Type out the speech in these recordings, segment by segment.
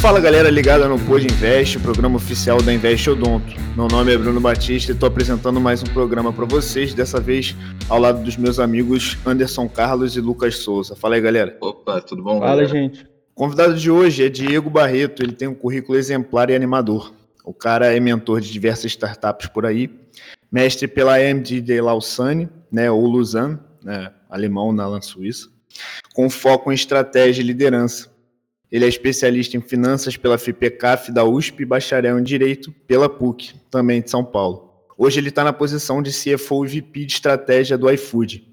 Fala galera ligada no Pod Invest, programa oficial da Invest Odonto. Meu nome é Bruno Batista e estou apresentando mais um programa para vocês, dessa vez ao lado dos meus amigos Anderson Carlos e Lucas Souza. Fala aí galera. Opa, tudo bom? Fala galera? gente. O convidado de hoje é Diego Barreto, ele tem um currículo exemplar e animador. O cara é mentor de diversas startups por aí, mestre pela AMD de Lausanne, né, ou Lausanne, né, alemão na Suíça, com foco em estratégia e liderança ele é especialista em finanças pela FIPECAF da USP e bacharel em Direito pela PUC, também de São Paulo. Hoje ele está na posição de CFO e VP de Estratégia do iFood.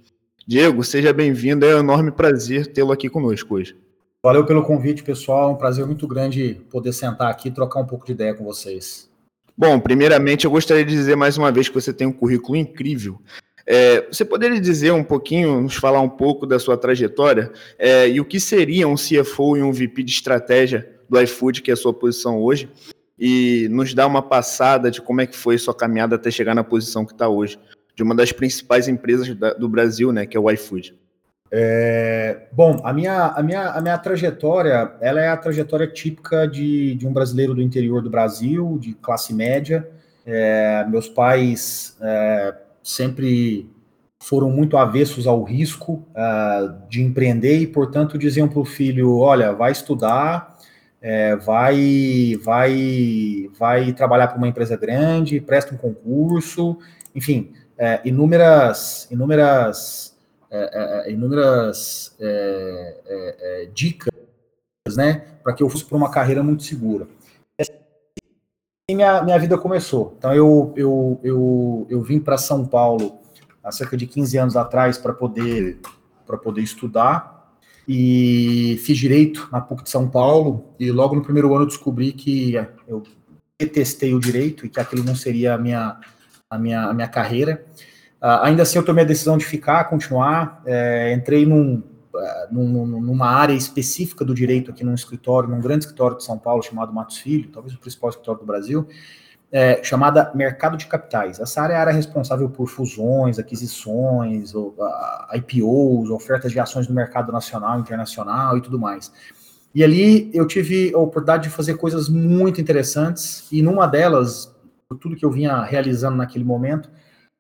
Diego, seja bem-vindo, é um enorme prazer tê-lo aqui conosco hoje. Valeu pelo convite, pessoal. É um prazer muito grande poder sentar aqui e trocar um pouco de ideia com vocês. Bom, primeiramente eu gostaria de dizer mais uma vez que você tem um currículo incrível. É, você poderia dizer um pouquinho, nos falar um pouco da sua trajetória é, e o que seria um CFO e um VP de estratégia do iFood, que é a sua posição hoje, e nos dar uma passada de como é que foi sua caminhada até chegar na posição que está hoje, de uma das principais empresas da, do Brasil, né, que é o iFood. É, bom, a minha, a, minha, a minha trajetória, ela é a trajetória típica de, de um brasileiro do interior do Brasil, de classe média. É, meus pais é, sempre foram muito avessos ao risco uh, de empreender e, portanto, diziam para o filho: olha, vai estudar, é, vai, vai, vai trabalhar para uma empresa grande, presta um concurso, enfim, é, inúmeras, inúmeras, é, é inúmeras é, é, dicas, né, para que eu fosse para uma carreira muito segura minha, minha vida começou. Então, eu, eu, eu, eu vim para São Paulo há cerca de 15 anos atrás para poder, poder estudar e fiz direito na PUC de São Paulo e logo no primeiro ano descobri que eu detestei o direito e que aquilo não seria a minha, a minha, a minha carreira. Uh, ainda assim, eu tomei a decisão de ficar, continuar. É, entrei num, numa área específica do direito aqui num escritório, num grande escritório de São Paulo chamado Matos Filho, talvez o principal escritório do Brasil, é, chamada Mercado de Capitais. Essa área é a área responsável por fusões, aquisições, ou, uh, IPOs, ofertas de ações no mercado nacional, internacional e tudo mais. E ali eu tive a oportunidade de fazer coisas muito interessantes, e numa delas, por tudo que eu vinha realizando naquele momento,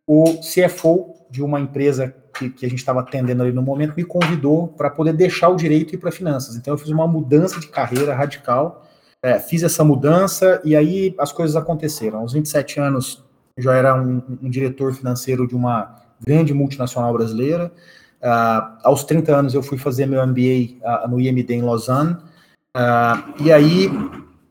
o CFO de uma empresa que, que a gente estava atendendo ali no momento me convidou para poder deixar o direito e ir para finanças. Então eu fiz uma mudança de carreira radical, é, fiz essa mudança e aí as coisas aconteceram. Aos 27 anos já era um, um diretor financeiro de uma grande multinacional brasileira. Uh, aos 30 anos eu fui fazer meu MBA uh, ah, no IMD em Lausanne. Uh, e aí,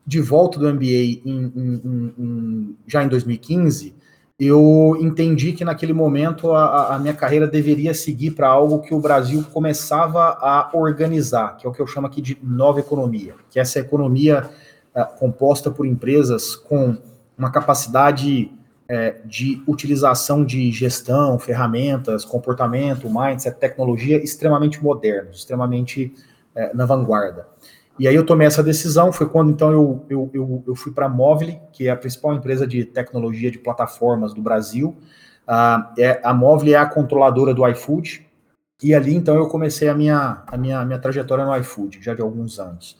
de volta do MBA em, em, em, já em 2015, eu entendi que naquele momento a, a minha carreira deveria seguir para algo que o Brasil começava a organizar, que é o que eu chamo aqui de nova economia, que é essa economia é, composta por empresas com uma capacidade é, de utilização de gestão, ferramentas, comportamento, mindset, tecnologia extremamente modernos, extremamente é, na vanguarda. E aí eu tomei essa decisão, foi quando então eu, eu, eu, eu fui para a Móvel, que é a principal empresa de tecnologia de plataformas do Brasil. Uh, é, a Móvel é a controladora do iFood, e ali então eu comecei a minha, a minha, minha trajetória no iFood, já de alguns anos.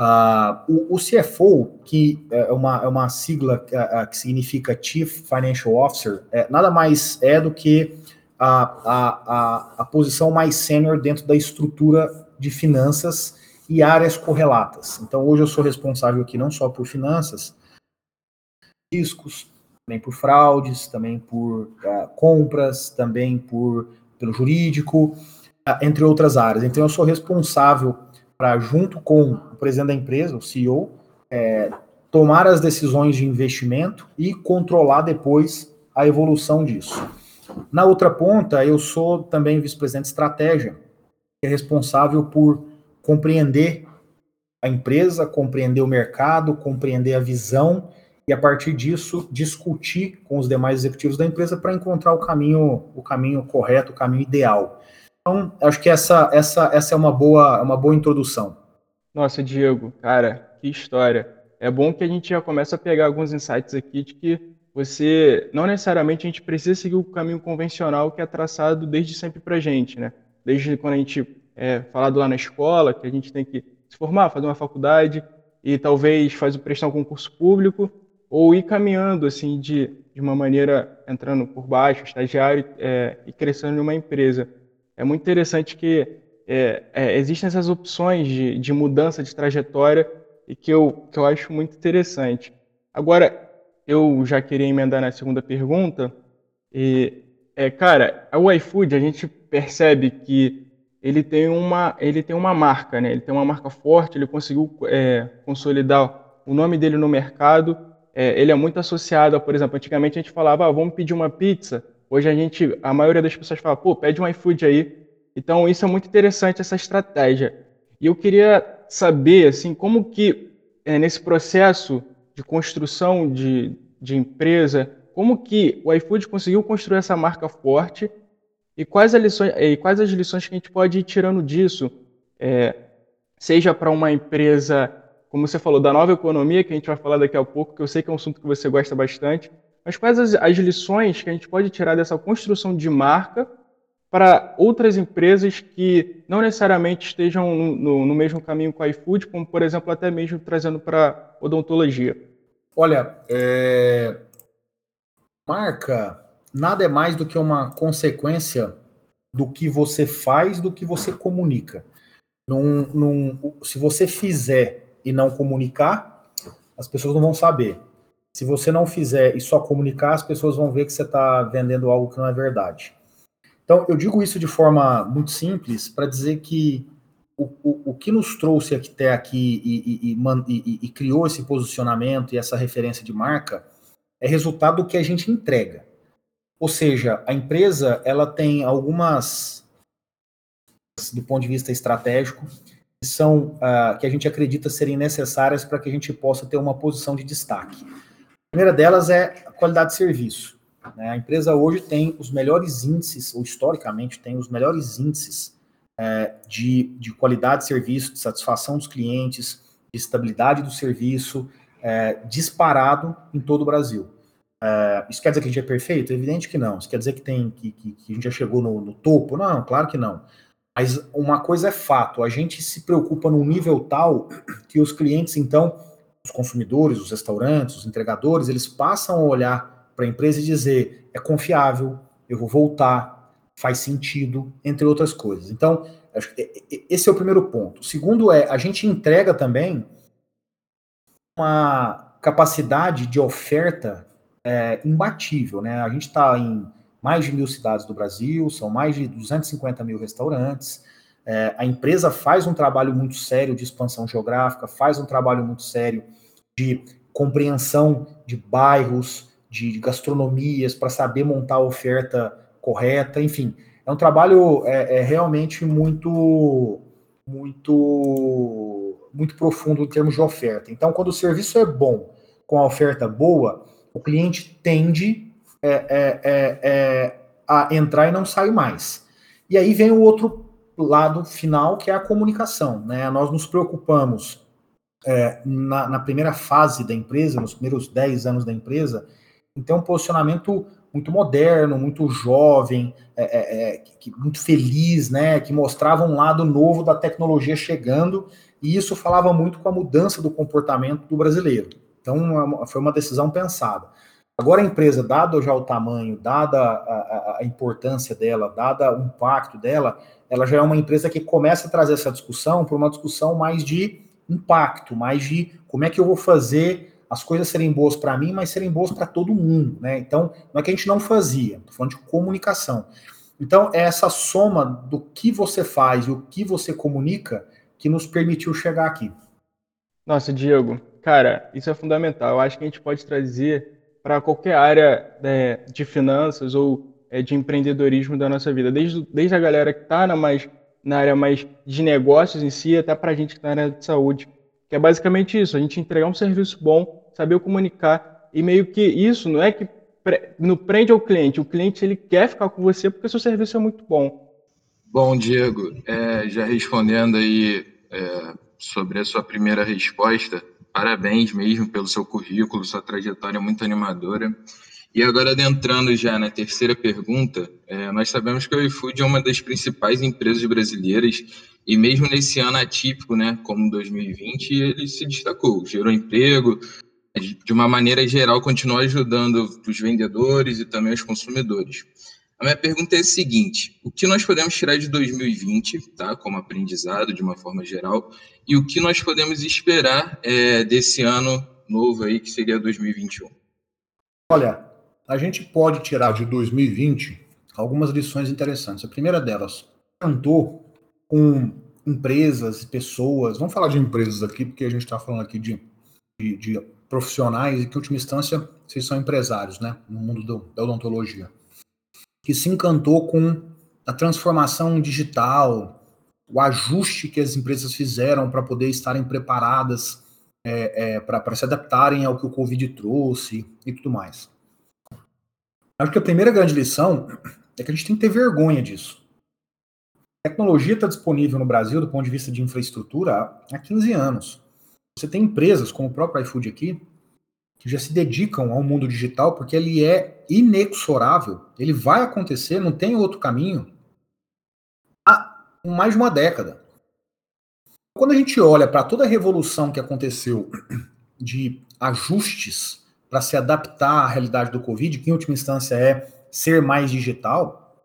Uh, o, o, CFO, que é uma, é uma sigla uh, que significa Chief Financial Officer, é, nada mais é do que a, a, a, a posição mais sênior dentro da estrutura de finanças e áreas correlatas. Então, hoje eu sou responsável aqui não só por finanças, riscos, também por fraudes, também por uh, compras, também por pelo jurídico, uh, entre outras áreas. Então, eu sou responsável para, junto com o presidente da empresa, o CEO, é, tomar as decisões de investimento e controlar depois a evolução disso. Na outra ponta, eu sou também vice-presidente de estratégia, é responsável por compreender a empresa, compreender o mercado, compreender a visão e a partir disso discutir com os demais executivos da empresa para encontrar o caminho, o caminho correto, o caminho ideal. Então, acho que essa, essa, essa é uma boa, uma boa introdução. Nossa, Diego, cara, que história. É bom que a gente já começa a pegar alguns insights aqui de que você, não necessariamente a gente precisa seguir o caminho convencional que é traçado desde sempre para gente, né? Desde quando a gente é, falado lá na escola, que a gente tem que se formar, fazer uma faculdade, e talvez fazer prestar um concurso público ou ir caminhando assim de, de uma maneira entrando por baixo, estagiário é, e crescendo em uma empresa. É muito interessante que é, é, existem essas opções de, de mudança de trajetória e que eu, que eu acho muito interessante. Agora, eu já queria emendar na segunda pergunta. E, é, cara, o iFood, a gente percebe que ele tem uma, ele tem uma marca, né? Ele tem uma marca forte, ele conseguiu é, consolidar o nome dele no mercado. É, ele é muito associado, por exemplo, antigamente a gente falava, ah, vamos pedir uma pizza. Hoje a gente, a maioria das pessoas fala, pô, pede um iFood aí. Então isso é muito interessante essa estratégia. E eu queria saber, assim, como que é, nesse processo de construção de, de empresa, como que o iFood conseguiu construir essa marca forte e quais as lições, e quais as lições que a gente pode ir tirando disso, é, seja para uma empresa, como você falou, da nova economia, que a gente vai falar daqui a pouco, que eu sei que é um assunto que você gosta bastante, mas quais as, as lições que a gente pode tirar dessa construção de marca para outras empresas que não necessariamente estejam no, no, no mesmo caminho com a iFood, como, por exemplo, até mesmo trazendo para odontologia? Olha, é... marca nada é mais do que uma consequência do que você faz, do que você comunica. Num, num, se você fizer e não comunicar, as pessoas não vão saber. Se você não fizer e só comunicar, as pessoas vão ver que você está vendendo algo que não é verdade. Então, eu digo isso de forma muito simples para dizer que o, o, o, que nos trouxe até aqui e, e, e, e criou esse posicionamento e essa referência de marca é resultado do que a gente entrega. Ou seja, a empresa ela tem algumas do ponto de vista estratégico que são uh, que a gente acredita serem necessárias para que a gente possa ter uma posição de destaque. A primeira delas é a qualidade de serviço. Né? A empresa hoje tem os melhores índices, ou historicamente tem os melhores índices é, de, de qualidade de serviço, de satisfação dos clientes, de estabilidade do serviço, é, disparado em todo o Brasil. Uh, isso quer dizer que a gente é perfeito? Evidente que não. Isso quer dizer que, tem, que, que, que a gente já chegou no, no, topo? Não, claro que não. Mas uma coisa é fato, a gente se preocupa num nível tal que os clientes, então, os consumidores, os restaurantes, os entregadores, eles passam a olhar para a empresa e dizer, é confiável, eu vou voltar, faz sentido, entre outras coisas. Então, esse é o primeiro ponto. O segundo é, a gente entrega também uma capacidade de oferta é, imbatível, né? A gente está em mais de mil cidades do Brasil, são mais de 250 mil restaurantes. É, a empresa faz um trabalho muito sério de expansão geográfica, faz um trabalho muito sério de compreensão de bairros, de gastronomias, para saber montar a oferta correta, enfim. É um trabalho é, é realmente muito, muito, muito profundo em termos de oferta. Então, quando o serviço é bom, com a oferta boa, o cliente tende é, é, é, é, a entrar e não sai mais. E aí vem o outro lado final, que é a comunicação. Né? Nós nos preocupamos é, na, na, primeira fase da empresa, nos primeiros 10 anos da empresa, em ter um posicionamento muito moderno, muito jovem, é, que, muito feliz, né? que mostrava um lado novo da tecnologia chegando, e isso falava muito com a mudança do comportamento do brasileiro. Então, foi uma decisão pensada. Agora, a empresa, dado já o tamanho, dada a, a, a, importância dela, dada o impacto dela, ela já é uma empresa que começa a trazer essa discussão para uma discussão mais de impacto, mais de como é que eu vou fazer as coisas serem boas para mim, mas serem boas para todo mundo, né? Então, não é que a gente não fazia, estou falando de comunicação. Então, é essa soma do que você faz e o que você comunica que nos permitiu chegar aqui. Nossa, Diego, Cara, isso é fundamental. Eu acho que a gente pode trazer para qualquer área né, de finanças ou é, de empreendedorismo da nossa vida, desde, desde a galera que está na, mais, na área mais de negócios em si, até para a gente que está na área de saúde. Que é basicamente isso, a gente entregar um serviço bom, saber comunicar, e meio que isso não é que pre, não prende ao cliente, o cliente ele quer ficar com você porque seu serviço é muito bom. Bom, Diego, é, já respondendo aí é, sobre a sua primeira resposta, parabéns mesmo pelo seu currículo, sua trajetória muito animadora. E agora, adentrando já na terceira pergunta, é, nós sabemos que o iFood é uma das principais empresas brasileiras e mesmo nesse ano atípico, né, como 2020, ele se destacou, gerou emprego, de uma maneira geral, continuou ajudando os vendedores e também os consumidores. A minha pergunta é a seguinte: o que nós podemos tirar de 2020, tá, como aprendizado de uma forma geral, e o que nós podemos esperar é, desse ano novo aí que seria 2021? Olha, a gente pode tirar de 2020 algumas lições interessantes. A primeira delas, cantou com empresas, pessoas. Vamos falar de empresas aqui, porque a gente está falando aqui de, de, de, profissionais e que, em última instância, vocês são empresários, né, no mundo do, da odontologia que se encantou com a transformação digital, o ajuste que as empresas fizeram para poder estarem preparadas é, é, para se adaptarem ao que o Covid trouxe e tudo mais. Acho que a primeira grande lição é que a gente tem que ter vergonha disso. A tecnologia está disponível no Brasil do ponto de vista de infraestrutura há 15 anos. Você tem empresas como o próprio iFood aqui, que já se dedicam ao mundo digital, porque ele é inexorável, ele vai acontecer, não tem outro caminho, há mais de uma década. Quando a gente olha para toda a revolução que aconteceu de ajustes para se adaptar à realidade do Covid, que em última instância é ser mais digital,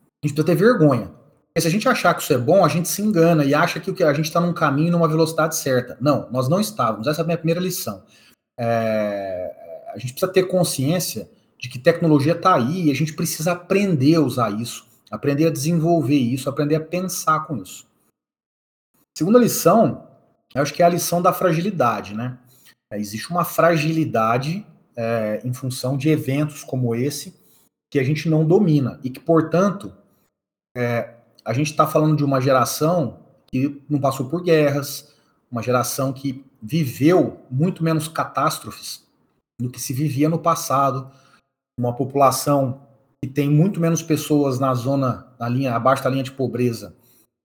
a gente precisa ter vergonha. Porque se a gente achar que isso é bom, a gente se engana e acha que a gente está num caminho, numa velocidade certa. Não, nós não estávamos. Essa é a minha primeira lição é, a gente precisa ter consciência de que tecnologia está aí e a gente precisa aprender a usar isso, aprender a desenvolver isso, aprender a pensar com isso. Segunda lição, eu acho que é a lição da fragilidade, né? É, existe uma fragilidade é, em função de eventos como esse que a gente não domina e que, portanto, é, a gente está falando de uma geração que não passou por guerras, uma geração que viveu muito menos catástrofes do que se vivia no passado, uma população que tem muito menos pessoas na zona, na linha abaixo da linha de pobreza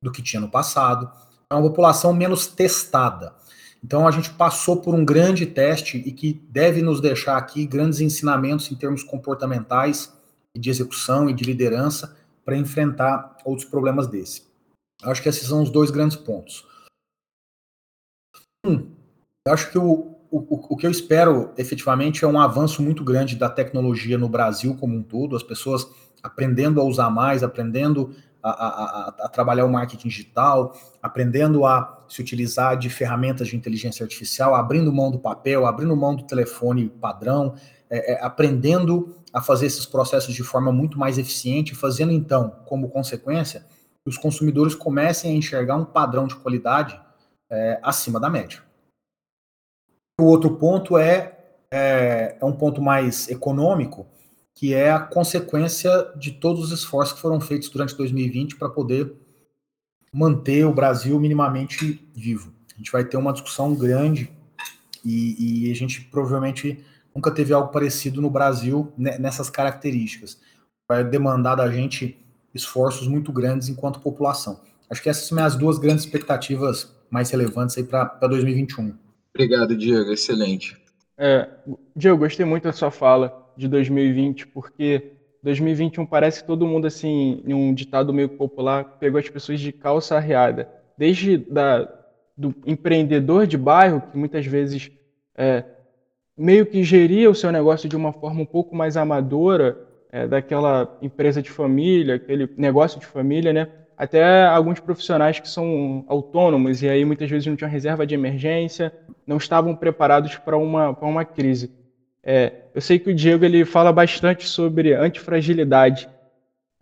do que tinha no passado, é uma população menos testada. Então a gente passou por um grande teste e que deve nos deixar aqui grandes ensinamentos em termos comportamentais, de execução e de liderança para enfrentar outros problemas desse. Acho que esses são os dois grandes pontos. Um, eu acho que o, o, o que eu espero efetivamente é um avanço muito grande da tecnologia no Brasil como um todo, as pessoas aprendendo a usar mais, aprendendo a, a, a, trabalhar o marketing digital, aprendendo a se utilizar de ferramentas de inteligência artificial, abrindo mão do papel, abrindo mão do telefone padrão, é, é, aprendendo a fazer esses processos de forma muito mais eficiente, fazendo então, como consequência, que os consumidores comecem a enxergar um padrão de qualidade é, acima da média. O outro ponto é, é, é um ponto mais econômico, que é a consequência de todos os esforços que foram feitos durante 2020 para poder manter o Brasil minimamente vivo. A gente vai ter uma discussão grande e, e, a gente provavelmente nunca teve algo parecido no Brasil nessas características. Vai demandar da gente esforços muito grandes enquanto população. Acho que essas são as duas grandes expectativas mais relevantes aí para 2021. Obrigado, Diego. Excelente. É, Diego, gostei muito da sua fala de 2020, porque 2021 parece que todo mundo, assim, em um ditado meio popular, pegou as pessoas de calça arreada. Desde da, do empreendedor de bairro, que muitas vezes é, meio que geria o seu negócio de uma forma um pouco mais amadora, é, daquela empresa de família, aquele negócio de família, né? Até alguns profissionais que são autônomos e aí muitas vezes não tinham reserva de emergência, não estavam preparados para uma, para uma crise. É, eu sei que o Diego ele fala bastante sobre antifragilidade.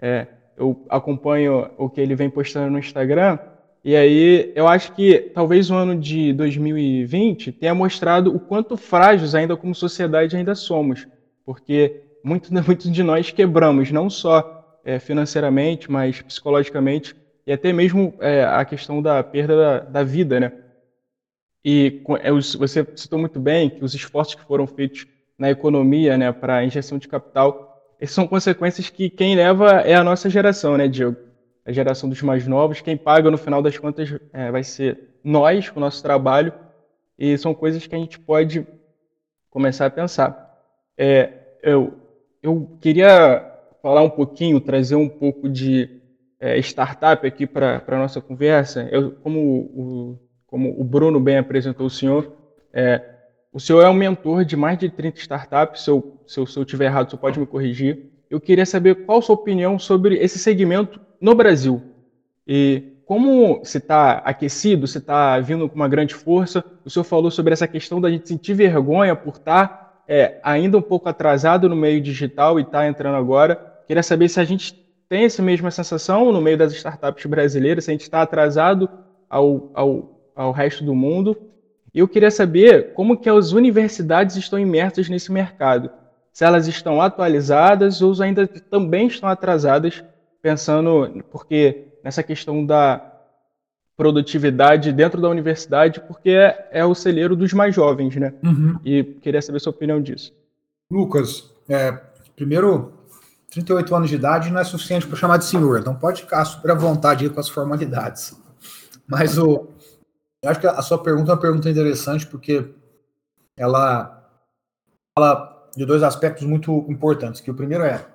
É, eu acompanho o que ele vem postando no Instagram e aí eu acho que talvez o ano de 2020 tenha mostrado o quanto frágeis ainda como sociedade ainda somos, porque muitos muito de nós quebramos não só é, financeiramente, mas psicologicamente, e até mesmo é, a questão da perda da, da vida, né? E é, você citou muito bem que os esforços que foram feitos na economia, né, para injeção de capital, essas são consequências que quem leva é a nossa geração, né, Diego? A geração dos mais novos, quem paga no final das contas é, vai ser nós, com o nosso trabalho, e são coisas que a gente pode começar a pensar. É, eu, eu queria falar um pouquinho, trazer um pouco de é, startup aqui para a nossa conversa. Eu, como, o, como o Bruno bem apresentou o senhor, é, o senhor é um mentor de mais de 30 startups. Se eu, se eu, se eu tiver errado, o senhor pode me corrigir. Eu queria saber qual a sua opinião sobre esse segmento no Brasil. E como se está aquecido, se está vindo com uma grande força, o senhor falou sobre essa questão da gente sentir vergonha por estar tá, é, ainda um pouco atrasado no meio digital e estar tá entrando agora. Queria saber se a gente tem essa mesma sensação no meio das startups brasileiras, se a gente está atrasado ao, ao, ao resto do mundo. E eu queria saber como que as universidades estão imersas nesse mercado. Se elas estão atualizadas ou ainda também estão atrasadas, pensando, porque nessa questão da produtividade dentro da universidade, porque é, é o celeiro dos mais jovens, né? Uhum. E queria saber sua opinião disso. Lucas, é, primeiro, 38 anos de idade não é suficiente para chamar de senhor, então pode ficar super à vontade com as formalidades. Mas o, eu acho que a sua pergunta é uma pergunta interessante, porque ela fala de dois aspectos muito importantes. Que o primeiro é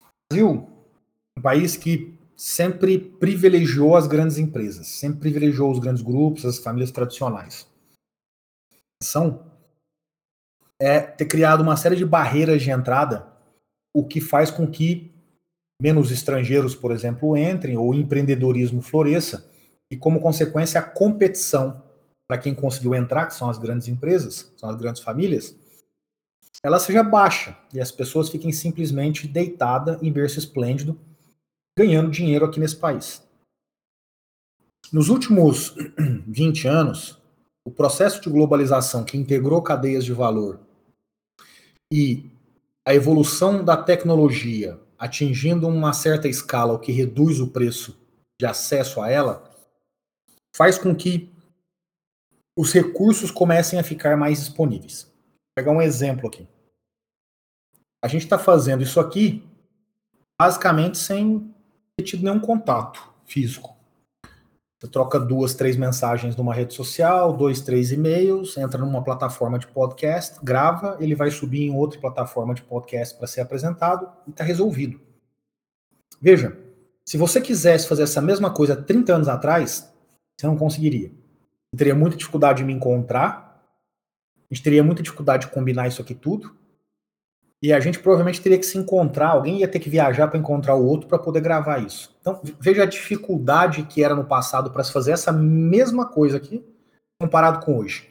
o Brasil, um país que sempre privilegiou as grandes empresas, sempre privilegiou os grandes grupos, as famílias tradicionais. São é ter criado uma série de barreiras de entrada, o que faz com que menos estrangeiros, por exemplo, entrem ou empreendedorismo floresça e como consequência a competição para quem conseguiu entrar, que são as grandes empresas, são as grandes famílias, ela seja baixa e as pessoas fiquem simplesmente deitadas em berço esplêndido ganhando dinheiro aqui nesse país. Nos últimos 20 anos, o processo de globalização que integrou cadeias de valor e a evolução da tecnologia atingindo uma certa escala, o que reduz o preço de acesso a ela, faz com que os recursos comecem a ficar mais disponíveis. Vou pegar um exemplo aqui. A gente está fazendo isso aqui basicamente sem tido nenhum contato físico. Você troca duas, três mensagens numa rede social, dois, três e-mails, entra numa plataforma de podcast, grava, ele vai subir em outra plataforma de podcast para ser apresentado e está resolvido. Veja, se você quisesse fazer essa mesma coisa 30 anos atrás, você não conseguiria. Você teria muita dificuldade de me encontrar, a gente teria muita dificuldade de combinar isso aqui tudo, e a gente provavelmente teria que se encontrar, alguém ia ter que viajar para encontrar o outro para poder gravar isso. Então, veja a dificuldade que era no passado para se fazer essa mesma coisa aqui, comparado com hoje.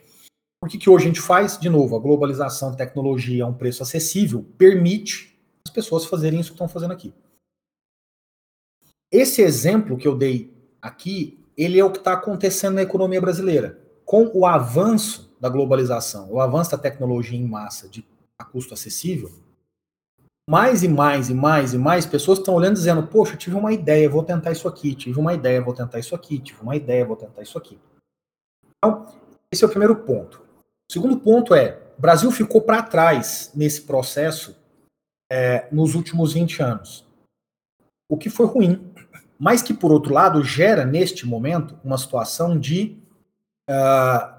Por que, que hoje a gente faz? De novo, a globalização, tecnologia a um preço acessível, permite as pessoas fazerem isso que estão fazendo aqui. Esse exemplo que eu dei aqui, ele é o que está acontecendo na economia brasileira. Com o avanço da globalização, o avanço da tecnologia em massa, de a custo acessível, mais e mais e mais e mais pessoas estão olhando dizendo: Poxa, tive uma ideia, vou tentar isso aqui, tive uma ideia, vou tentar isso aqui, tive uma ideia, vou tentar isso aqui. Então, esse é o primeiro ponto. O segundo ponto é: o Brasil ficou para trás nesse processo é, nos últimos 20 anos. O que foi ruim, mas que, por outro lado, gera neste momento uma situação de uh,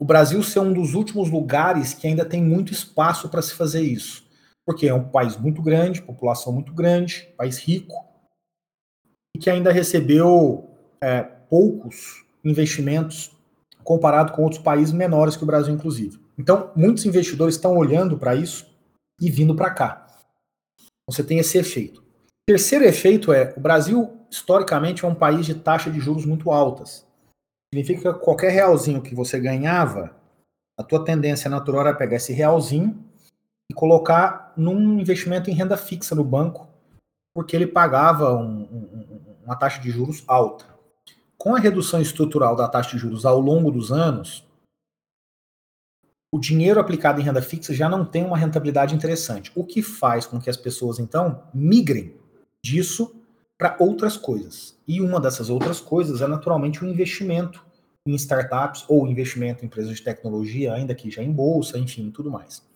o Brasil ser um dos últimos lugares que ainda tem muito espaço para se fazer isso. Porque é um país muito grande, população muito grande, país rico, e que ainda recebeu é, poucos investimentos comparado com outros países menores que o Brasil, inclusive. Então, muitos investidores estão olhando para isso e vindo para cá. Você tem esse efeito. Terceiro efeito é: o Brasil, historicamente, é um país de taxa de juros muito altas. Significa que qualquer realzinho que você ganhava, a tua tendência natural era pegar esse realzinho e colocar num investimento em renda fixa no banco, porque ele pagava um, um, uma taxa de juros alta. Com a redução estrutural da taxa de juros ao longo dos anos, o dinheiro aplicado em renda fixa já não tem uma rentabilidade interessante, o que faz com que as pessoas então migrem disso para outras coisas. E uma dessas outras coisas é naturalmente o investimento em startups ou investimento em empresas de tecnologia, ainda que já em bolsa, enfim, tudo mais.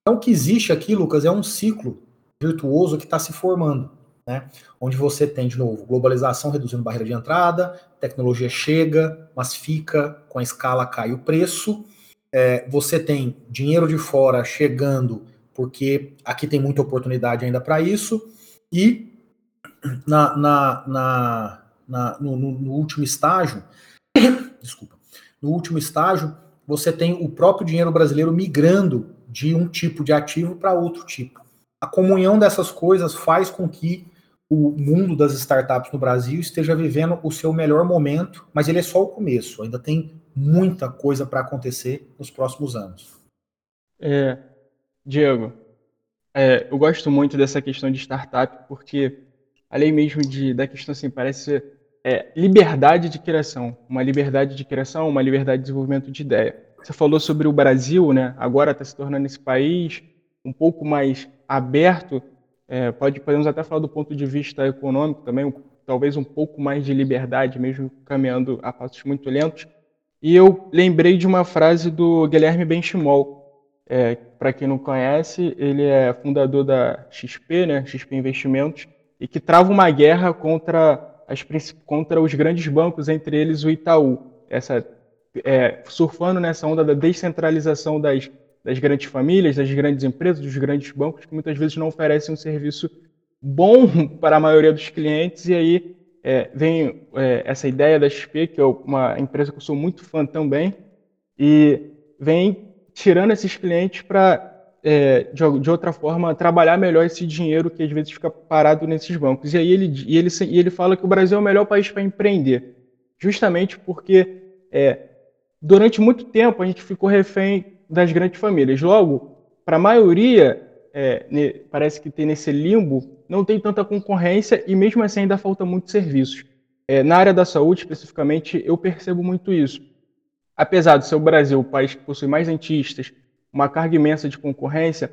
Então, o que existe aqui, Lucas, é um ciclo virtuoso que está se formando, né? Onde você tem, de novo, globalização reduzindo barreira de entrada, tecnologia chega, mas fica, com a escala cai o preço, é, você tem dinheiro de fora chegando porque aqui tem muita oportunidade ainda para isso, e na, na, na, na no, no, último estágio, desculpa, no último estágio, você tem o próprio dinheiro brasileiro migrando de um tipo de ativo para outro tipo. A comunhão dessas coisas faz com que o mundo das startups no Brasil esteja vivendo o seu melhor momento, mas ele é só o começo, ainda tem muita coisa para acontecer nos próximos anos. É, Diego, é, eu gosto muito dessa questão de startup, porque além mesmo de, da questão assim, parece é, liberdade de criação, uma liberdade de criação, uma liberdade de desenvolvimento de ideia. Você falou sobre o Brasil, né? Agora está se tornando esse país um pouco mais aberto. É, pode podemos até falar do ponto de vista econômico também, talvez um pouco mais de liberdade, mesmo caminhando a passos muito lentos. E eu lembrei de uma frase do Guilherme Benchimol. É, Para quem não conhece, ele é fundador da XP, né? XP Investimentos, e que trava uma guerra contra as, contra os grandes bancos, entre eles o Itaú. Essa, é, surfando nessa onda da descentralização das, das grandes famílias, das grandes empresas, dos grandes bancos, que muitas vezes não oferecem um serviço bom para a maioria dos clientes, e aí é, vem é, essa ideia da XP, que é uma empresa que eu sou muito fã também, e vem tirando esses clientes para é, de, de, outra forma, trabalhar melhor esse dinheiro que às vezes fica parado nesses bancos. E aí ele, e ele, e ele fala que o Brasil é o melhor país para empreender, justamente porque é, durante muito tempo a gente ficou refém das grandes famílias. Logo, para a maioria, é, ne, parece que tem nesse limbo, não tem tanta concorrência e mesmo assim ainda falta muitos serviços. É, na área da saúde, especificamente, eu percebo muito isso. Apesar de ser o Brasil o país que possui mais dentistas, uma carga imensa de concorrência,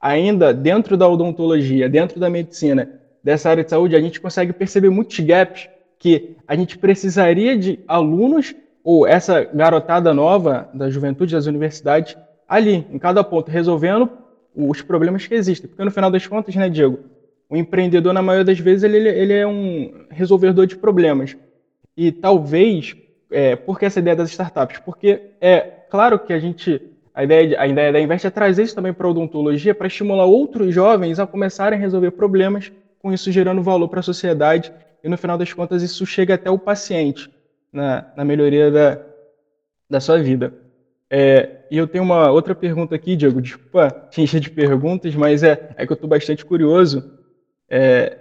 ainda dentro da odontologia, dentro da medicina, dessa área de saúde, a gente consegue perceber muitos gaps que a gente precisaria de alunos ou essa garotada nova da juventude das universidades ali, em cada ponto, resolvendo os problemas que existem. Porque no final das contas, né, Diego, o empreendedor, na maioria das vezes, ele, ele é um resolvedor de problemas. E talvez, é, por que essa ideia das startups? Porque é claro que a gente a ideia, a ideia da Invest é trazer isso também para a odontologia, para estimular outros jovens a começarem a resolver problemas, com isso gerando valor para a sociedade, e no final das contas isso chega até o paciente, na, na melhoria da, da sua vida. É, e eu tenho uma outra pergunta aqui, Diego, desculpa te encher de perguntas, mas é, é que eu estou bastante curioso. É,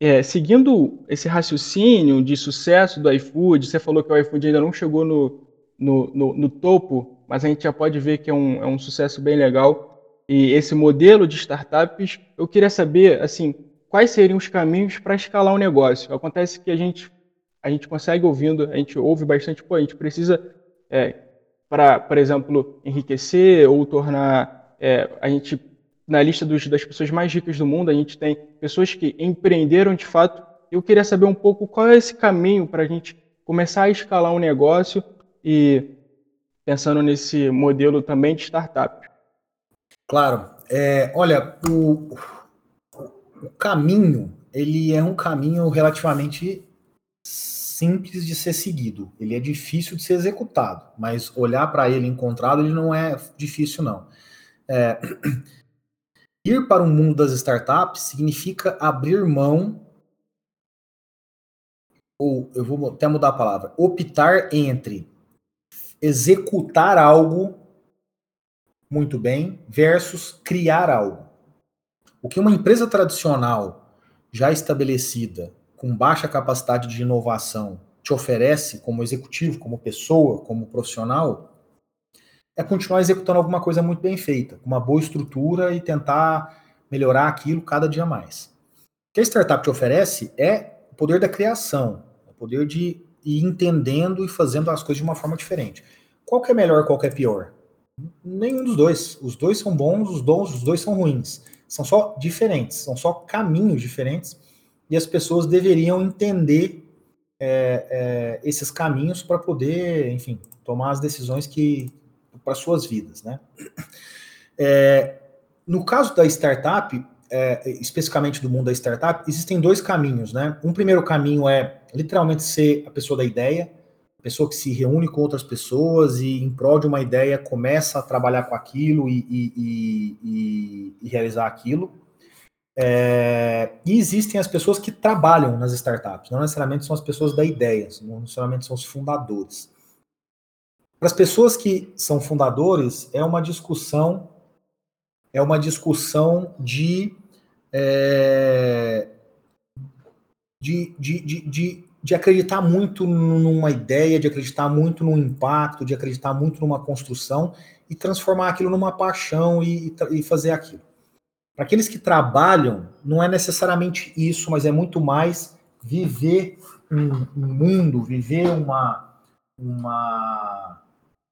é, seguindo esse raciocínio de sucesso do iFood, você falou que o iFood ainda não chegou no, no, no, no topo mas a gente já pode ver que é um, é um sucesso bem legal. E esse modelo de startups, eu queria saber, assim, quais seriam os caminhos para escalar um negócio. Acontece que a gente, a gente consegue ouvindo, a gente ouve bastante, pô, a gente precisa, é, para, por exemplo, enriquecer ou tornar é, a gente na lista dos, das pessoas mais ricas do mundo, a gente tem pessoas que empreenderam de fato. Eu queria saber um pouco qual é esse caminho para a gente começar a escalar um negócio e pensando nesse modelo também de startup. Claro. É, olha, o, o caminho, ele é um caminho relativamente simples de ser seguido. Ele é difícil de ser executado, mas olhar para ele encontrado, ele não é difícil, não. É, ir para o mundo das startups significa abrir mão, ou eu vou até mudar a palavra, optar entre executar algo muito bem versus criar algo. O que uma empresa tradicional já estabelecida, com baixa capacidade de inovação, te oferece como executivo, como pessoa, como profissional, é continuar executando alguma coisa muito bem feita, com uma boa estrutura e tentar melhorar aquilo cada dia mais. O que a startup te oferece é o poder da criação, o poder de e entendendo e fazendo as coisas de uma forma diferente. Qual que é melhor, qual que é pior? Nenhum dos dois. Os dois são bons, os, dois, os dois são ruins. São só diferentes, são só caminhos diferentes e as pessoas deveriam entender é, é, esses caminhos para poder, enfim, tomar as decisões que para suas vidas, né? É, no caso da startup, é, especificamente do mundo da startup, existem dois caminhos, né? Um primeiro caminho é literalmente ser a pessoa da ideia, pessoa que se reúne com outras pessoas e, em prol de uma ideia, começa a trabalhar com aquilo e, e, e, e realizar aquilo. É, e existem as pessoas que trabalham nas startups, não necessariamente são as pessoas da ideia, não necessariamente são os fundadores. Para as pessoas que são fundadores, é uma discussão, é uma discussão de, é, de, de, de, de de acreditar muito numa ideia, de acreditar muito no impacto, de acreditar muito numa construção e transformar aquilo numa paixão e, e fazer aquilo. Para aqueles que trabalham, não é necessariamente isso, mas é muito mais viver um, um mundo, viver uma, uma,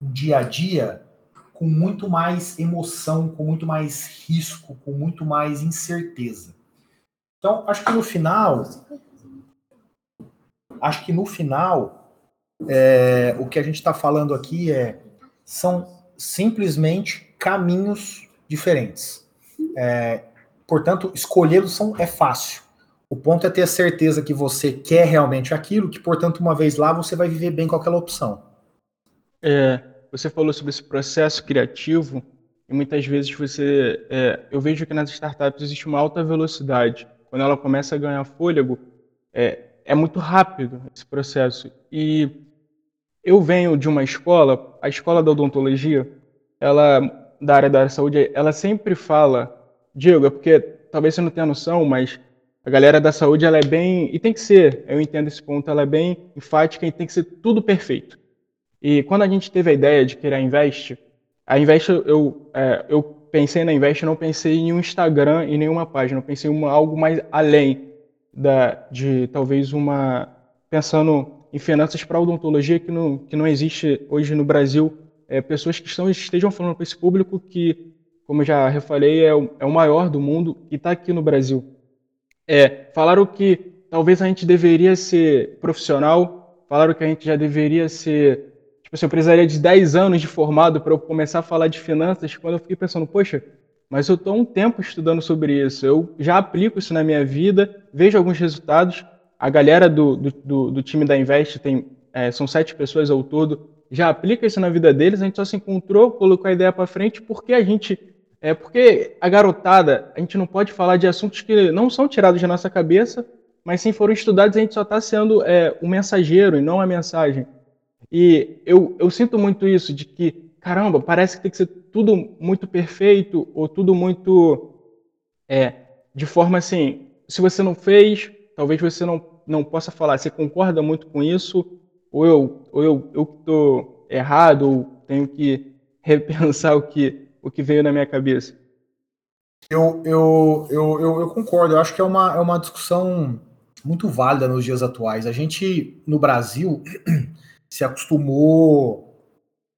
um dia a dia com muito mais emoção, com muito mais risco, com muito mais incerteza. Então, acho que no final, acho que no final, é, o que a gente está falando aqui é são simplesmente caminhos diferentes. É, portanto, escolhê-los são, é fácil. O ponto é ter a certeza que você quer realmente aquilo, que, portanto, uma vez lá, você vai viver bem com aquela opção. É, você falou sobre esse processo criativo, e muitas vezes você. É, eu vejo que nas startups existe uma alta velocidade. Quando ela começa a ganhar fôlego, é, é muito rápido esse processo. E eu venho de uma escola, a escola da odontologia, ela da área da saúde, ela sempre fala, Diego, é porque talvez você não tenha noção, mas a galera da saúde ela é bem e tem que ser, eu entendo esse ponto, ela é bem enfática e tem que ser tudo perfeito. E quando a gente teve a ideia de criar a Invest, a Invest eu é, eu pensei na Invest, não pensei em um Instagram e nenhuma página, eu pensei em algo mais além da, de talvez uma pensando em finanças para odontologia que não, que não existe hoje no Brasil é, pessoas que estão, estejam falando para esse público que, como já refalei, é o, é o maior do mundo e está aqui no Brasil. É, falaram que talvez a gente deveria ser profissional, falaram que a gente já deveria ser. Tipo assim, eu precisaria de 10 anos de formado para eu começar a falar de finanças, quando eu fiquei pensando, poxa, mas eu estou um tempo estudando sobre isso. Eu já aplico isso na minha vida, vejo alguns resultados. A galera do, do, do time da Invest tem, é, são sete pessoas ao todo, já aplica isso na vida deles. A gente só se encontrou, colocou a ideia para frente, porque a gente. É porque a garotada, a gente não pode falar de assuntos que não são tirados da nossa cabeça, mas sim foram estudados, a gente só está sendo é, o mensageiro e não a mensagem. E eu, eu sinto muito isso, de que caramba, parece que tem que ser tudo muito perfeito ou tudo muito é, de forma assim, se você não fez, talvez você não, não possa falar, você concorda muito com isso, ou eu ou eu tô errado, ou tenho que repensar o que o que veio na minha cabeça. Eu, eu, eu, eu, eu concordo, eu acho que é uma, é uma discussão muito válida nos dias atuais. A gente, no Brasil, se acostumou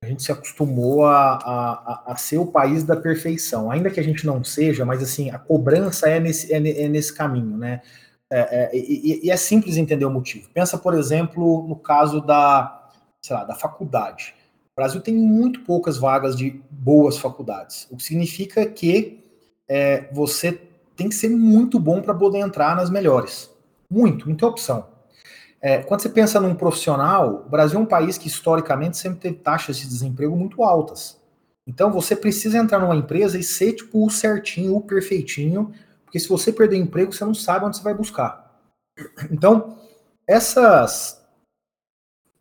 a gente se acostumou a, a, a, ser o país da perfeição, ainda que a gente não seja, mas assim, a cobrança é nesse, é, é nesse caminho, né? É, é, e, e, é simples entender o motivo. Pensa, por exemplo, no caso da, sei lá, da faculdade. O Brasil tem muito poucas vagas de boas faculdades, o que significa que é, você tem que ser muito bom para poder entrar nas melhores. Muito, muita opção. É, quando você pensa num profissional, o Brasil é um país que historicamente sempre teve taxas de desemprego muito altas. Então você precisa entrar numa empresa e ser tipo o certinho, o perfeitinho, porque se você perder emprego, você não sabe onde você vai buscar. Então, essas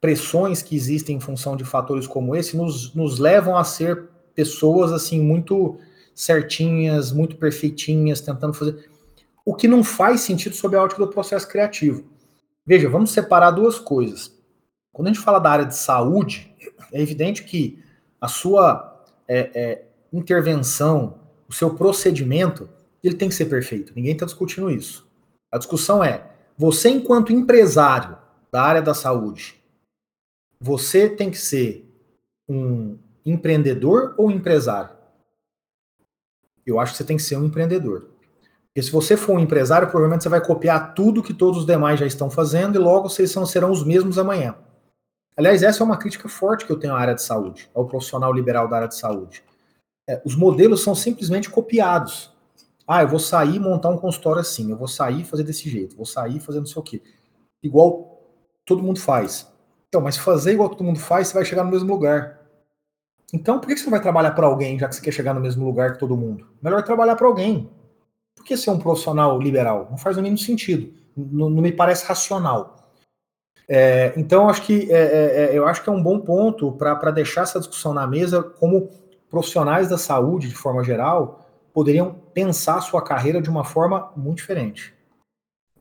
pressões que existem em função de fatores como esse nos, nos levam a ser pessoas assim muito certinhas, muito perfeitinhas, tentando fazer o que não faz sentido sob a ótica do processo criativo. Veja, vamos separar duas coisas. Quando a gente fala da área de saúde, é evidente que a sua é, é, intervenção, o seu procedimento, ele tem que ser perfeito. Ninguém está discutindo isso. A discussão é: você, enquanto empresário da área da saúde, você tem que ser um empreendedor ou empresário? Eu acho que você tem que ser um empreendedor. Porque se você for um empresário, provavelmente você vai copiar tudo que todos os demais já estão fazendo e logo vocês são, serão os mesmos amanhã. Aliás, essa é uma crítica forte que eu tenho à área de saúde, ao profissional liberal da área de saúde. É, os modelos são simplesmente copiados. Ah, eu vou sair e montar um consultório assim, eu vou sair e fazer desse jeito, vou sair e fazer não sei o quê. Igual todo mundo faz. Então, mas fazer igual todo mundo faz, você vai chegar no mesmo lugar. Então, por que você vai trabalhar para alguém, já que você quer chegar no mesmo lugar que todo mundo? Melhor trabalhar para alguém. Por que ser um profissional liberal? Não faz o mínimo sentido. Não, não me parece racional. É, então, acho que, é, é, é eu acho que é um bom ponto para deixar essa discussão na mesa, como profissionais da saúde, de forma geral, poderiam pensar sua carreira de uma forma muito diferente.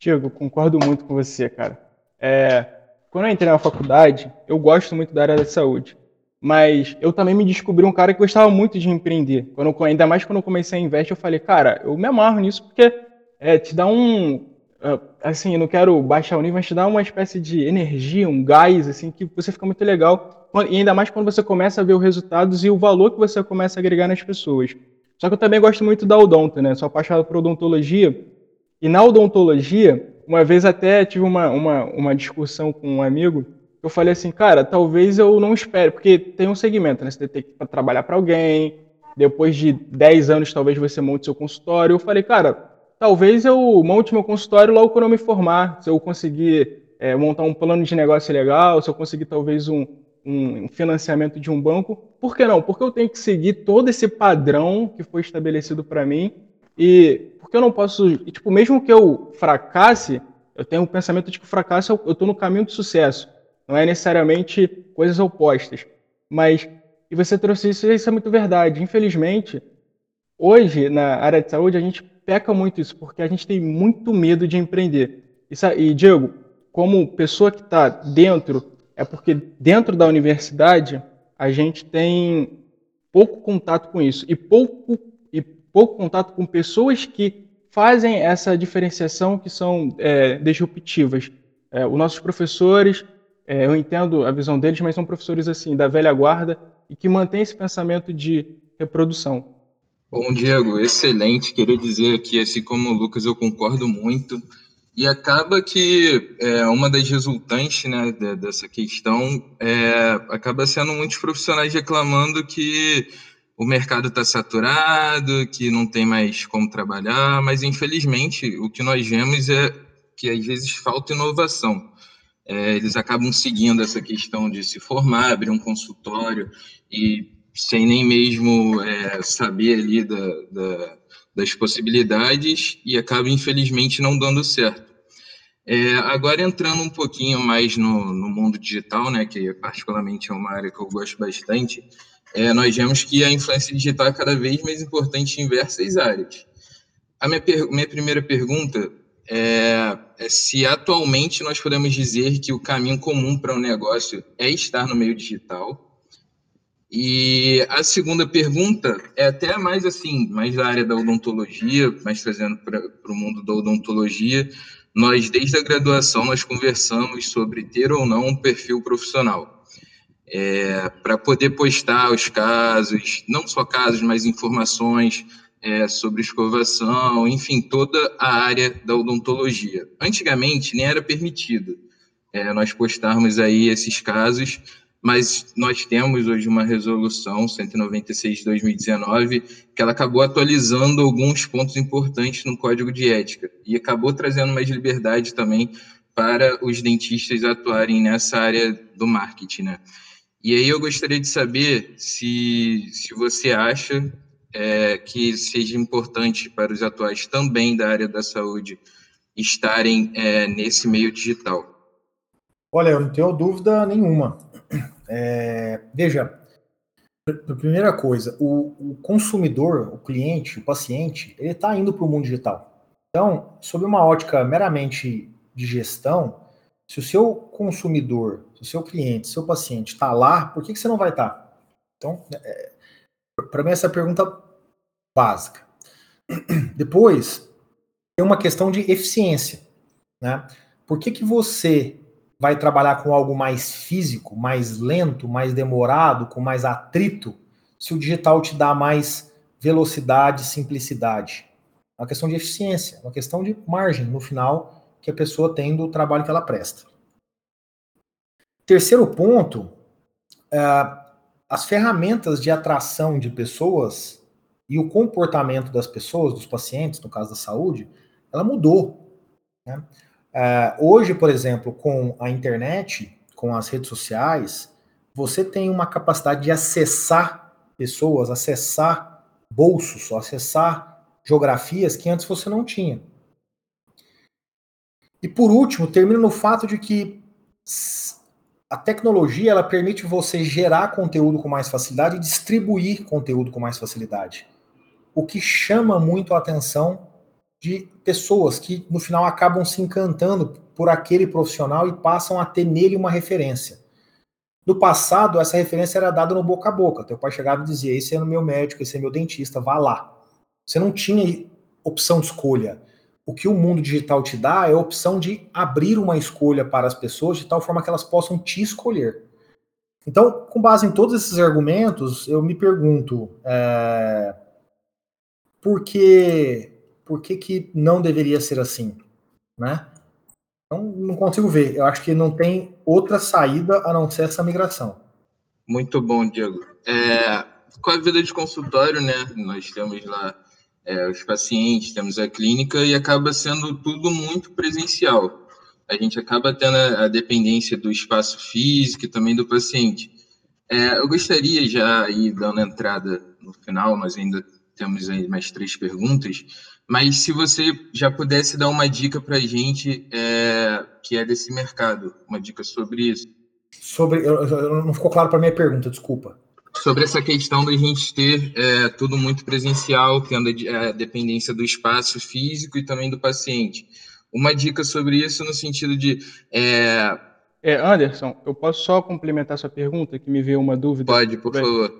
Tiago, concordo muito com você, cara. É, quando eu entrei na faculdade, eu gosto muito da área da saúde. Mas eu também me descobri um cara que gostava muito de empreender. Quando eu, ainda mais quando eu comecei a investir, eu falei, cara, eu me amarro nisso porque é, te dá um. É, assim, eu não quero baixar o nível, mas te dá uma espécie de energia, um gás, assim, que você fica muito legal. E ainda mais quando você começa a ver os resultados e o valor que você começa a agregar nas pessoas. Só que eu também gosto muito da odonto, né? Sou apaixonado por odontologia. E na odontologia, uma vez até tive uma, uma, uma discussão com um amigo, eu falei assim, cara, talvez eu não espere, porque tem um segmento, né? Você tem que trabalhar para alguém, depois de 10 anos talvez você monte seu consultório. Eu falei, cara, talvez eu monte meu consultório logo quando eu me formar, se eu conseguir é, montar um plano de negócio legal, se eu conseguir talvez um, um financiamento de um banco. Por que não? Porque eu tenho que seguir todo esse padrão que foi estabelecido para mim e porque eu não posso, e, tipo, mesmo que eu fracasse, eu tenho um pensamento de que o fracasso eu estou no caminho do sucesso. Não é necessariamente coisas opostas. Mas, e você trouxe isso, isso é muito verdade. Infelizmente, hoje, na área de saúde, a gente peca muito isso, porque a gente tem muito medo de empreender. E, Diego, como pessoa que está dentro é porque dentro da universidade a gente tem pouco contato com isso e pouco e pouco contato com pessoas que fazem essa diferenciação que são é, disruptivas. É, os nossos professores, é, eu entendo a visão deles, mas são professores assim da velha guarda e que mantêm esse pensamento de reprodução. Bom, Diego, excelente. Queria dizer aqui, assim como o Lucas, eu concordo muito. E acaba que é, uma das resultantes né, dessa questão é, acaba sendo muitos profissionais reclamando que o mercado está saturado, que não tem mais como trabalhar, mas infelizmente o que nós vemos é que às vezes falta inovação. É, eles acabam seguindo essa questão de se formar, abrir um consultório e sem nem mesmo é, saber ali da, da, das possibilidades e acaba infelizmente não dando certo. É, agora entrando um pouquinho mais no, no, mundo digital, né, que particularmente é uma área que eu gosto bastante, é, nós vemos que a influência digital é cada vez mais importante em diversas áreas. A minha, minha primeira pergunta é, é, se atualmente nós podemos dizer que o caminho comum para um negócio é estar no meio digital. E a segunda pergunta é até mais assim, mais da área da odontologia, mais trazendo para o mundo da odontologia, nós, desde a graduação, nós conversamos sobre ter ou não um perfil profissional. É, para poder postar os casos, não só casos, mas informações é, sobre escovação, enfim, toda a área da odontologia. Antigamente nem era permitido é, nós postarmos aí esses casos, mas nós temos hoje uma resolução 196 de 2019 que ela acabou atualizando alguns pontos importantes no código de ética e acabou trazendo mais liberdade também para os dentistas atuarem nessa área do marketing, né? E aí eu gostaria de saber se, se você acha é, que seja importante para os atuais também da área da saúde estarem é, nesse meio digital. Olha, eu não tenho dúvida nenhuma. É, veja, primeira coisa, o, o, consumidor, o cliente, o paciente, ele está indo para o mundo digital. Então, sob uma ótica meramente de gestão, se o seu consumidor, se o seu cliente, seu paciente está lá, por que, que você não vai estar? Tá? Então, é, para mim, essa é a pergunta básica. Depois, tem uma questão de eficiência. Né? Por que, que você vai trabalhar com algo mais físico, mais lento, mais demorado, com mais atrito, se o digital te dá mais velocidade, simplicidade. É uma questão de eficiência, é uma questão de margem no final que a pessoa tem do trabalho que ela presta. Terceiro ponto, é, as ferramentas de atração de pessoas e o comportamento das pessoas, dos pacientes, no caso da saúde, ela mudou. Né? Uh, hoje, por exemplo, com a internet, com as redes sociais, você tem uma capacidade de acessar pessoas, acessar bolsos, acessar geografias que antes você não tinha. E por último, termino no fato de que a tecnologia ela permite você gerar conteúdo com mais facilidade e distribuir conteúdo com mais facilidade. O que chama muito a atenção de pessoas que no final acabam se encantando por aquele profissional e passam a ter nele uma referência. No passado, essa referência era dada no boca a boca. Teu pai chegava e dizia: Esse é meu médico, esse é meu dentista, vá lá. Você não tinha opção de escolha. O que o mundo digital te dá é a opção de abrir uma escolha para as pessoas de tal forma que elas possam te escolher. Então, com base em todos esses argumentos, eu me pergunto: é, por que por que, que não deveria ser assim, né? Então, não consigo ver. Eu acho que não tem outra saída a não ser essa migração. Muito bom, Diego. É, com a vida de consultório, né? Nós temos lá é, os pacientes, temos a clínica e acaba sendo tudo muito presencial. A gente acaba tendo a dependência do espaço físico e também do paciente. É, eu gostaria já aí dando entrada no final, nós ainda temos aí mais três perguntas, mas se você já pudesse dar uma dica para a gente é, que é desse mercado, uma dica sobre isso. Sobre, eu, eu não ficou claro para minha pergunta, desculpa. Sobre essa questão da gente ter é, tudo muito presencial, tendo a dependência do espaço físico e também do paciente. Uma dica sobre isso no sentido de. É... É, Anderson, eu posso só complementar sua pergunta, que me veio uma dúvida? Pode, por favor.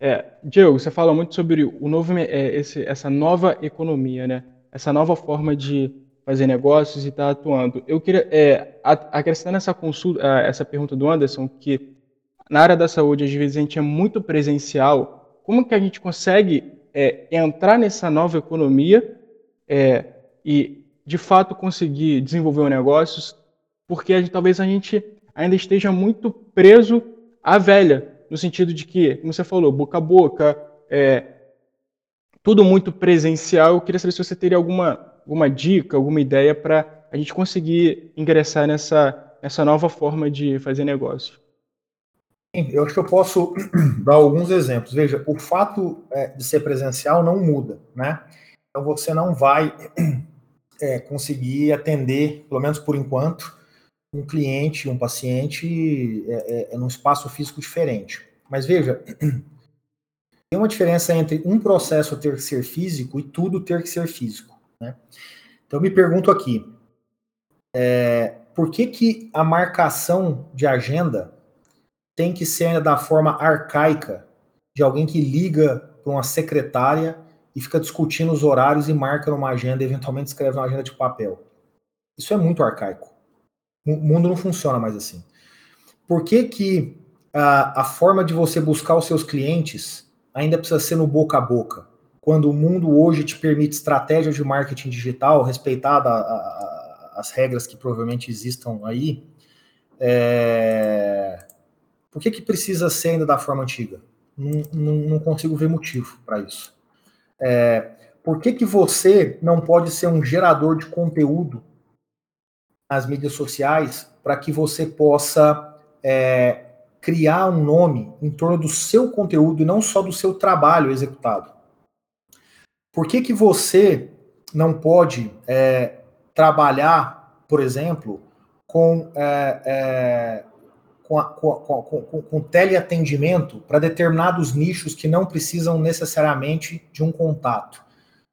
É, Diego, você fala muito sobre o novo, é, esse, essa nova economia, né? Essa nova forma de fazer negócios e estar tá atuando. Eu queria é, acrescentar nessa consulta, essa pergunta do Anderson, que na área da saúde às vezes a gente é muito presencial. Como que a gente consegue é, entrar nessa nova economia é, e de fato conseguir desenvolver um negócios? Porque a gente, talvez a gente ainda esteja muito preso à velha, no sentido de que, como você falou, boca a boca, é, tudo muito presencial. Eu queria saber se você teria alguma, alguma dica, alguma ideia para a gente conseguir ingressar nessa, nessa nova forma de fazer negócio. Eu acho que eu posso dar alguns exemplos. Veja, o fato é, de ser presencial não muda, né? Então você não vai é, conseguir atender, pelo menos por enquanto, um cliente, um paciente é, é, é num espaço físico diferente. Mas veja, tem uma diferença entre um processo ter que ser físico e tudo ter que ser físico. Né? Então me pergunto aqui, é, por que, que a marcação de agenda tem que ser da forma arcaica de alguém que liga para uma secretária e fica discutindo os horários e marca numa agenda, eventualmente escreve uma agenda de papel. Isso é muito arcaico. O mundo não funciona mais assim. Por que, que a, a forma de você buscar os seus clientes ainda precisa ser no boca a boca? Quando o mundo hoje te permite estratégias de marketing digital, respeitada a, a, as regras que provavelmente existam aí, é... por que, que precisa ser ainda da forma antiga? Não, não, não consigo ver motivo para isso. É... Por que, que você não pode ser um gerador de conteúdo nas mídias sociais para que você possa é, criar um nome em torno do seu conteúdo e não só do seu trabalho executado. Por que, que você não pode é, trabalhar, por exemplo, com, é, é, com, a, com, com, com teleatendimento para determinados nichos que não precisam necessariamente de um contato?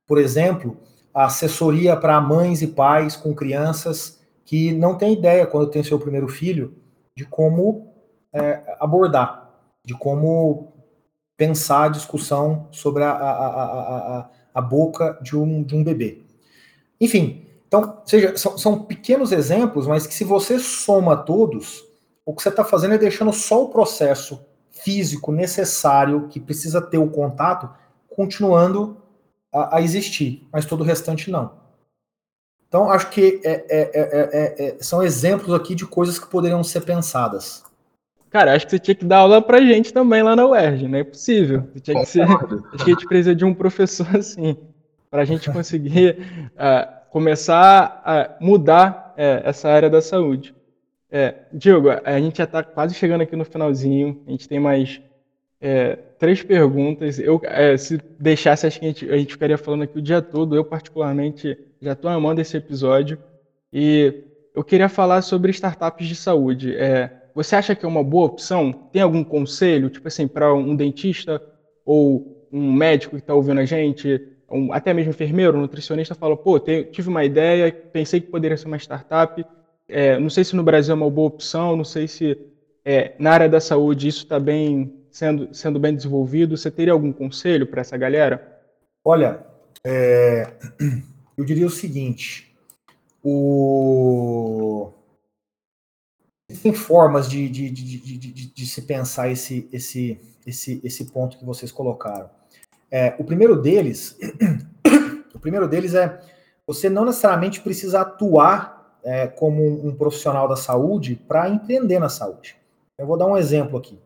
Por exemplo, assessoria para mães e pais com crianças que não tem ideia, quando tem seu primeiro filho, de como é, abordar, de como pensar a discussão sobre a, a, a, a, boca de um, de um bebê. Enfim, então, seja, são, são pequenos exemplos, mas que se você soma todos, o que você está fazendo é deixando só o processo físico necessário, que precisa ter o contato, continuando a, a existir, mas todo o restante não. Então, acho que é, é, é, são exemplos aqui de coisas que poderiam ser pensadas. Cara, acho que você tinha que dar aula pra gente também lá na UERJ, não é possível. Você tinha que ser, acho que a gente precisa de um professor assim, para a gente conseguir uh, começar a mudar uh, essa área da saúde. É, Diego, a gente já está quase chegando aqui no finalzinho. A gente tem mais é, três perguntas. Eu, é, se deixasse, acho que a gente, a gente, ficaria falando aqui o dia todo. Eu, particularmente, já estou amando esse episódio. E eu queria falar sobre startups de saúde. É, você acha que é uma boa opção? Tem algum conselho, tipo assim, para um dentista ou um médico que está ouvindo a gente, um, até mesmo enfermeiro, nutricionista, fala: pô, tive uma ideia, pensei que poderia ser uma startup. É, não sei se no Brasil é uma boa opção, não sei se é, na área da saúde isso está bem sendo, sendo bem desenvolvido. Você teria algum conselho para essa galera? Olha, é, eu diria o seguinte: o... tem formas de, de, de, de, se pensar esse, esse, esse, esse ponto que vocês colocaram. É, o primeiro deles, o primeiro deles é você não necessariamente precisa atuar é, como um, profissional da saúde para empreender na saúde. Eu vou dar um exemplo aqui.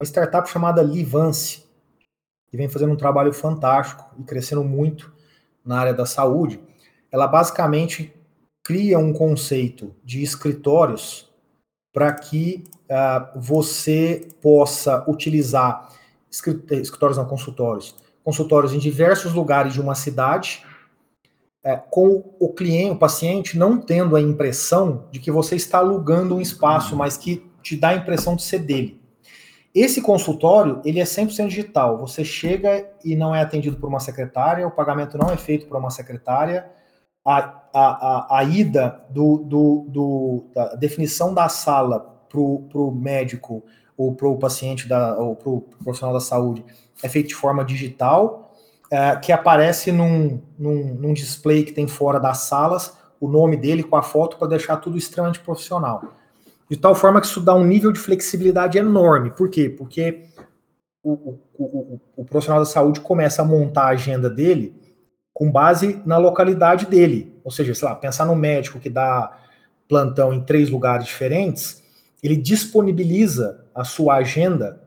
Uma startup chamada Livance, que vem fazendo um trabalho fantástico e crescendo muito na área da saúde. Ela basicamente cria um conceito de escritórios para que uh, você possa utilizar escritórios não consultórios, consultórios em diversos lugares de uma cidade, é, com o cliente, o paciente, não tendo a impressão de que você está alugando um espaço, mas que te dá a impressão de ser dele. Esse consultório, ele é 100% digital. Você chega e não é atendido por uma secretária, o pagamento não é feito por uma secretária, a, a, a, a ida do, do, do, da definição da sala para o médico ou para o paciente da, ou para o profissional da saúde é feita de forma digital, é, que aparece num, num, num display que tem fora das salas, o nome dele com a foto para deixar tudo extremamente profissional de tal forma que isso dá um nível de flexibilidade enorme. Por quê? Porque o, o, o, o, profissional da saúde começa a montar a agenda dele com base na localidade dele. Ou seja, sei lá, pensar no médico que dá plantão em três lugares diferentes, ele disponibiliza a sua agenda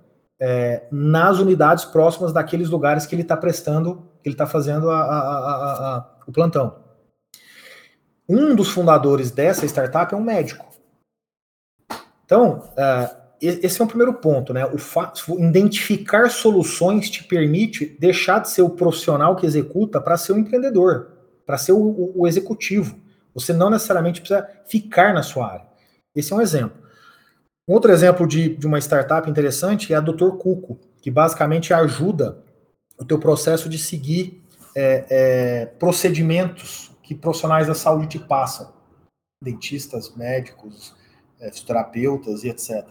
é, nas unidades próximas daqueles lugares que ele está prestando, que ele está fazendo a, a, a, o plantão. Um dos fundadores dessa startup é um médico. Então, uh, esse é um primeiro ponto, né? O identificar soluções te permite deixar de ser o profissional que executa para ser o empreendedor, para ser o, o, o, executivo. Você não necessariamente precisa ficar na sua área. Esse é um exemplo. Outro exemplo de, de uma startup interessante é a Dr. Cuco, que basicamente ajuda o teu processo de seguir é, é, procedimentos que profissionais da saúde te passam. Dentistas, médicos, é, fisioterapeutas e etc.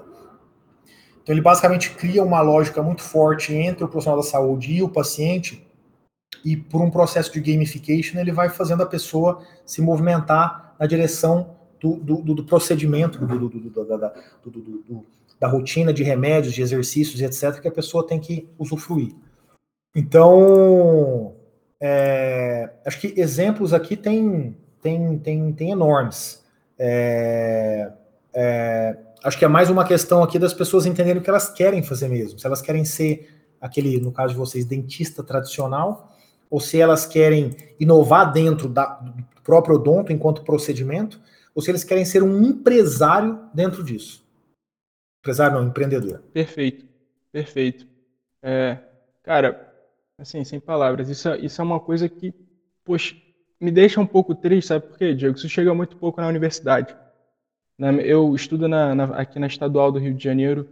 Então ele basicamente cria uma lógica muito forte entre o profissional da saúde e o paciente, e por um processo de gamification ele vai fazendo a pessoa se movimentar na direção do, do, do procedimento, do, da, da rotina de remédios, de exercícios e etc., que a pessoa tem que usufruir. Então, é, acho que exemplos aqui tem, tem, tem, tem enormes. É, é, acho que é mais uma questão aqui das pessoas entenderem o que elas querem fazer mesmo. Se elas querem ser aquele, no caso de vocês, dentista tradicional, ou se elas querem inovar dentro da, do próprio odonto enquanto procedimento, ou se eles querem ser um empresário dentro disso. Empresário não, empreendedor. Perfeito, perfeito. É, cara, assim, sem palavras, isso, é, isso é uma coisa que, poxa, me deixa um pouco triste, sabe por quê, Diego? Isso chega muito pouco na universidade. Eu estudo na, na, aqui na Estadual do Rio de Janeiro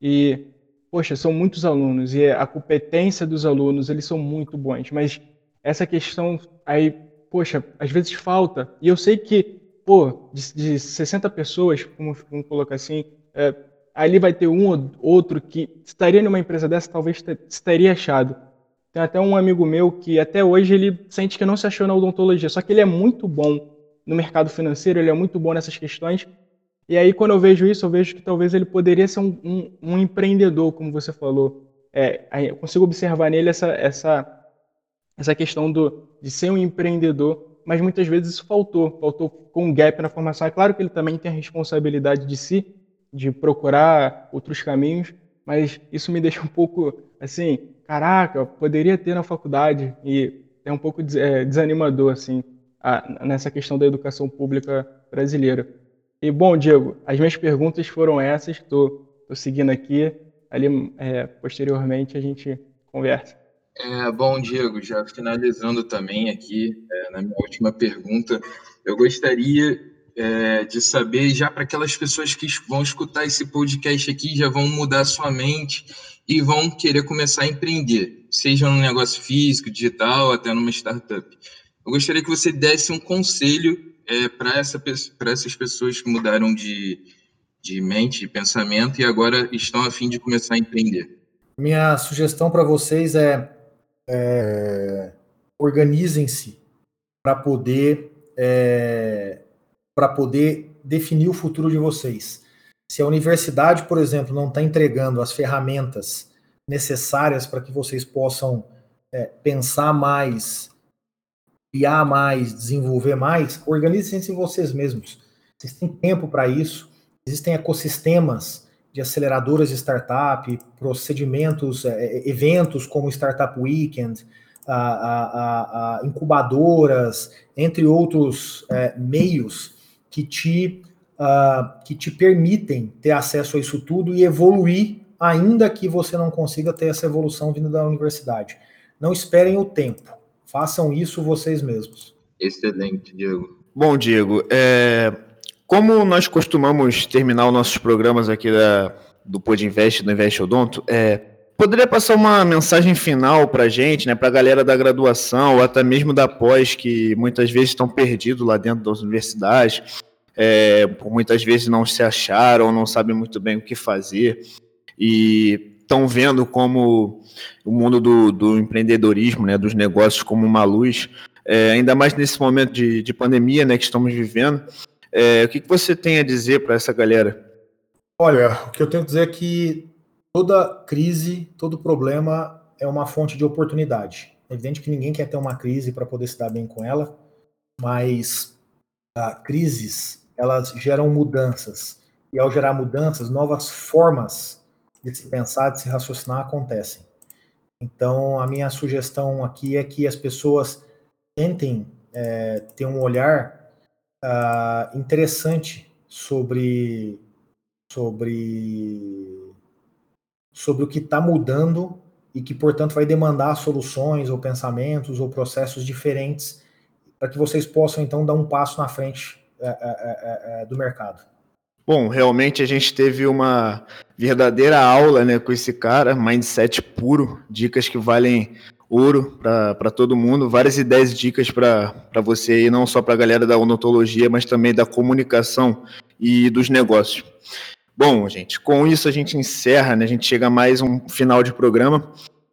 e, poxa, são muitos alunos e a competência dos alunos, eles são muito bons, mas essa questão aí, poxa, às vezes falta. E eu sei que, pô, de, de 60 pessoas, como vamos colocar assim, é, ali vai ter um ou outro que estaria numa empresa dessa, talvez estaria achado. Tem até um amigo meu que até hoje ele sente que não se achou na odontologia, só que ele é muito bom no mercado financeiro, ele é muito bom nessas questões. E aí, quando eu vejo isso, eu vejo que talvez ele poderia ser um, um, um empreendedor, como você falou. É, eu consigo observar nele essa, essa, essa questão do, de ser um empreendedor, mas muitas vezes isso faltou, faltou com um gap na formação. É claro que ele também tem a responsabilidade de si, de procurar outros caminhos, mas isso me deixa um pouco assim, caraca, poderia ter na faculdade, e é um pouco é, desanimador, assim, a, nessa questão da educação pública brasileira. E bom, Diego, as minhas perguntas foram essas, estou seguindo aqui, ali é, posteriormente a gente conversa. É, bom, Diego, já finalizando também aqui é, na minha última pergunta, eu gostaria é, de saber, já para aquelas pessoas que vão escutar esse podcast aqui, já vão mudar sua mente e vão querer começar a empreender, seja no negócio físico, digital, até numa startup. Eu gostaria que você desse um conselho é, para essa, essas pessoas que mudaram de, de mente, de pensamento e agora estão a fim de começar a empreender. Minha sugestão para vocês é, é organizem-se para poder é, para poder definir o futuro de vocês. Se a universidade, por exemplo, não está entregando as ferramentas necessárias para que vocês possam é, pensar mais, criar mais, desenvolver mais, organizem-se vocês mesmos. Vocês têm tempo para isso. Existem ecossistemas de aceleradoras de startup, procedimentos, é, eventos como Startup Weekend, a, a, a, incubadoras, entre outros é, meios que te, uh, que te permitem ter acesso a isso tudo e evoluir, ainda que você não consiga ter essa evolução vindo da universidade. Não esperem o tempo, façam isso vocês mesmos. Excelente, Diego. Bom, Diego, é, como nós costumamos terminar os nossos programas aqui da, do Pod Invest, do Invest Odonto, é, poderia passar uma mensagem final para a gente, né, para a galera da graduação ou até mesmo da pós, que muitas vezes estão perdidos lá dentro das universidades, é, muitas vezes não se acharam, não sabem muito bem o que fazer e estão vendo como o mundo do, do, empreendedorismo, né, dos negócios como uma luz, é, ainda mais nesse momento de, de pandemia né, que estamos vivendo. É, o que, que você tem a dizer para essa galera? Olha, o que eu tenho a dizer é que toda crise, todo problema é uma fonte de oportunidade. É evidente que ninguém quer ter uma crise para poder se dar bem com ela, mas ah, crises elas geram mudanças. E ao gerar mudanças, novas formas de se pensar, de se raciocinar acontecem. Então, a minha sugestão aqui é que as pessoas tentem é, ter um olhar uh, interessante sobre, sobre, sobre o que está mudando e que, portanto, vai demandar soluções ou pensamentos ou processos diferentes para que vocês possam, então, dar um passo na frente é, é, do mercado. Bom, realmente a gente teve uma verdadeira aula né, com esse cara, mindset puro, dicas que valem ouro para todo mundo, várias ideias dicas para você e não só para a galera da odontologia, mas também da comunicação e dos negócios. Bom, gente, com isso a gente encerra, né? A gente chega a mais um final de programa.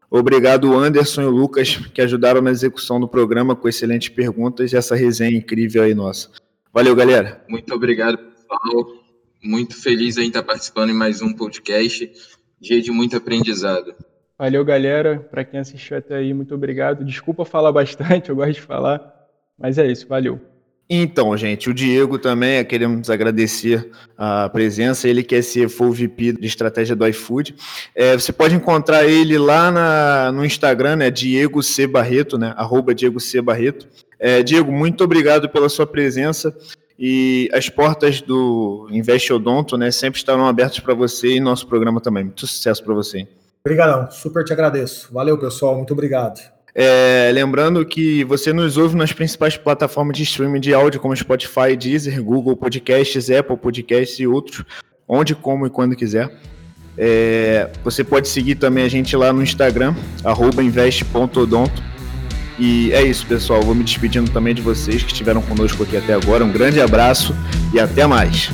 Obrigado, Anderson e Lucas, que ajudaram na execução do programa com excelentes perguntas e essa resenha incrível aí nossa. Valeu, galera. Muito obrigado, pessoal. Muito feliz em estar participando em mais um podcast. Dia de muito aprendizado. Valeu, galera. Para quem assistiu até aí, muito obrigado. Desculpa falar bastante, eu gosto de falar. Mas é isso, valeu. Então, gente, o Diego também, queremos agradecer a presença, ele que é CFO VP de estratégia do iFood. É, você pode encontrar ele lá na, no Instagram, né, Diego C. Barreto, né, arroba Diego C. Barreto. É, Diego, muito obrigado pela sua presença e as portas do Invest Odonto né, sempre estarão abertas para você e nosso programa também. Muito sucesso para você. Obrigadão, super te agradeço. Valeu, pessoal, muito obrigado. É, lembrando que você nos ouve nas principais plataformas de streaming de áudio, como Spotify, Deezer, Google Podcasts, Apple Podcasts e outros, onde, como e quando quiser. É, você pode seguir também a gente lá no Instagram, invest.odonto e é isso, pessoal. Vou me despedindo também de vocês que estiveram conosco aqui até agora. Um grande abraço e até mais.